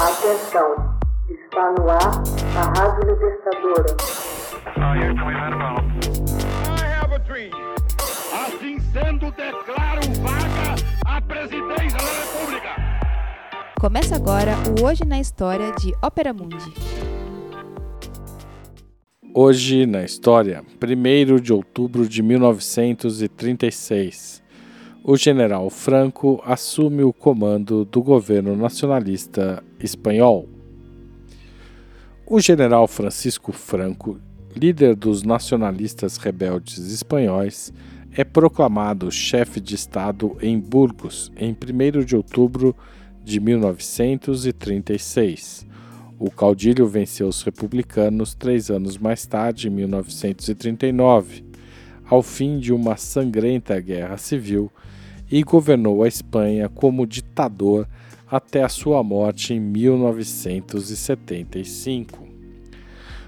Atenção, está no ar a Rádio Libertadora. Assim sendo, declaro vaga a presidência da República. Começa agora o Hoje na História de Ópera Mundi. Hoje na História, 1 de outubro de 1936 o general Franco assume o comando do governo nacionalista espanhol. O general Francisco Franco, líder dos nacionalistas rebeldes espanhóis, é proclamado chefe de Estado em Burgos em 1 de outubro de 1936. O caudilho venceu os republicanos três anos mais tarde, em 1939, ao fim de uma sangrenta guerra civil e governou a Espanha como ditador até a sua morte em 1975.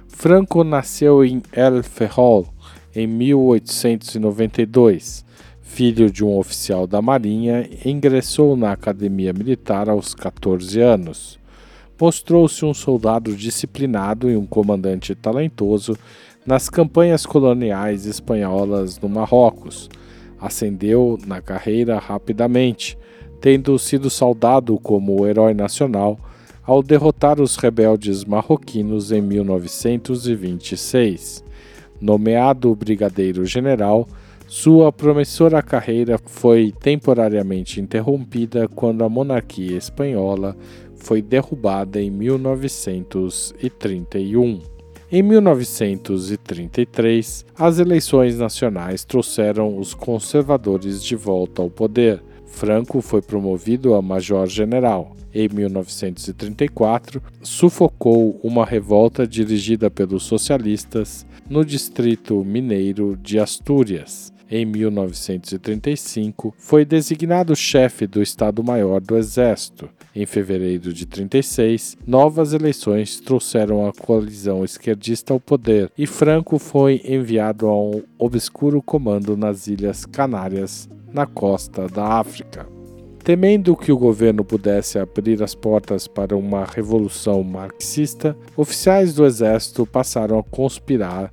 Franco nasceu em El Ferrol em 1892. Filho de um oficial da Marinha, ingressou na academia militar aos 14 anos. Mostrou-se um soldado disciplinado e um comandante talentoso nas campanhas coloniais espanholas no Marrocos ascendeu na carreira rapidamente, tendo sido saudado como herói nacional ao derrotar os rebeldes marroquinos em 1926. Nomeado brigadeiro-general, sua promissora carreira foi temporariamente interrompida quando a monarquia espanhola foi derrubada em 1931. Em 1933, as eleições nacionais trouxeram os conservadores de volta ao poder. Franco foi promovido a major-general. Em 1934, sufocou uma revolta dirigida pelos socialistas no distrito mineiro de Astúrias em 1935, foi designado chefe do Estado-Maior do Exército. Em fevereiro de 36, novas eleições trouxeram a coalizão esquerdista ao poder e Franco foi enviado a um obscuro comando nas Ilhas Canárias, na costa da África. Temendo que o governo pudesse abrir as portas para uma revolução marxista, oficiais do exército passaram a conspirar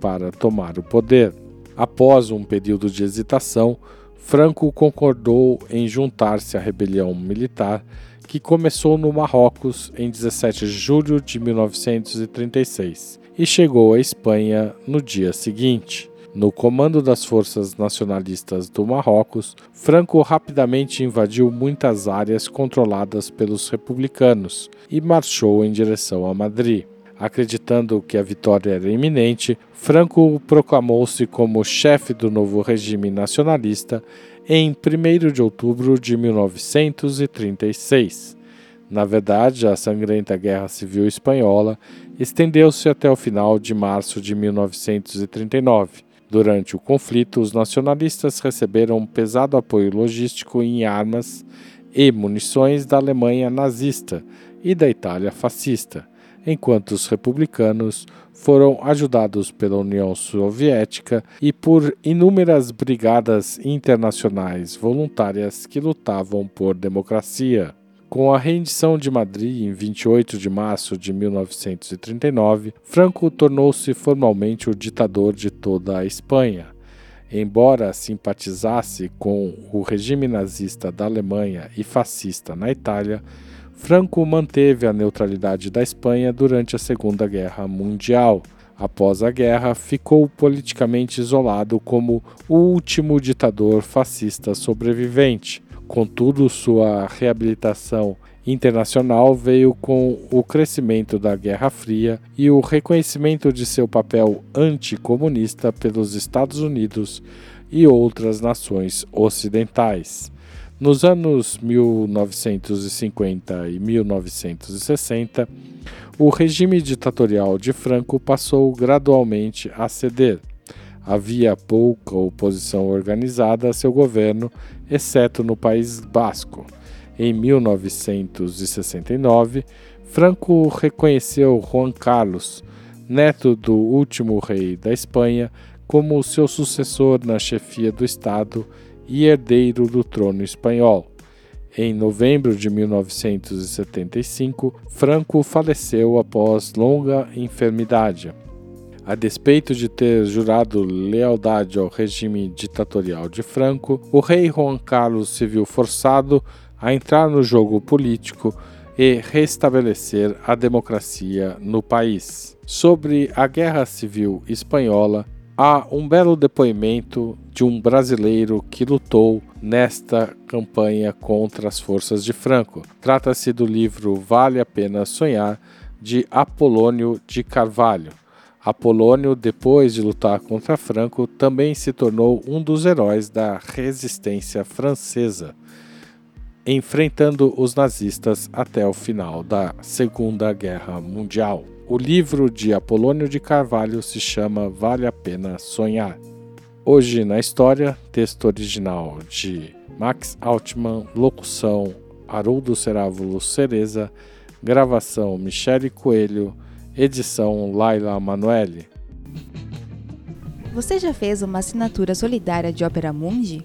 para tomar o poder. Após um período de hesitação, Franco concordou em juntar-se à rebelião militar que começou no Marrocos em 17 de julho de 1936 e chegou à Espanha no dia seguinte. No comando das forças nacionalistas do Marrocos, Franco rapidamente invadiu muitas áreas controladas pelos republicanos e marchou em direção a Madrid. Acreditando que a vitória era iminente, Franco proclamou-se como chefe do novo regime nacionalista em 1 de outubro de 1936. Na verdade, a sangrenta Guerra Civil Espanhola estendeu-se até o final de março de 1939. Durante o conflito, os nacionalistas receberam um pesado apoio logístico em armas e munições da Alemanha nazista e da Itália fascista enquanto os republicanos foram ajudados pela União Soviética e por inúmeras brigadas internacionais voluntárias que lutavam por democracia. Com a rendição de Madrid em 28 de março de 1939, Franco tornou-se formalmente o ditador de toda a Espanha. Embora simpatizasse com o regime nazista da Alemanha e fascista na Itália, Franco manteve a neutralidade da Espanha durante a Segunda Guerra Mundial. Após a guerra, ficou politicamente isolado como o último ditador fascista sobrevivente. Contudo, sua reabilitação internacional veio com o crescimento da Guerra Fria e o reconhecimento de seu papel anticomunista pelos Estados Unidos e outras nações ocidentais. Nos anos 1950 e 1960, o regime ditatorial de Franco passou gradualmente a ceder. Havia pouca oposição organizada a seu governo, exceto no País Basco. Em 1969, Franco reconheceu Juan Carlos, neto do último rei da Espanha, como seu sucessor na chefia do Estado e herdeiro do trono espanhol. Em novembro de 1975, Franco faleceu após longa enfermidade. A despeito de ter jurado lealdade ao regime ditatorial de Franco, o rei Juan Carlos se viu forçado a entrar no jogo político e restabelecer a democracia no país. Sobre a Guerra Civil Espanhola, há um belo depoimento de um brasileiro que lutou nesta campanha contra as forças de Franco. Trata-se do livro Vale a Pena Sonhar, de Apolônio de Carvalho. Apolônio, depois de lutar contra Franco, também se tornou um dos heróis da resistência francesa, enfrentando os nazistas até o final da Segunda Guerra Mundial. O livro de Apolônio de Carvalho se chama Vale a Pena Sonhar. Hoje na história, texto original de Max Altman, locução Haroldo Cerávulo Cereza, gravação Michele Coelho, edição Laila Manoeli. Você já fez uma assinatura solidária de Opera Mundi?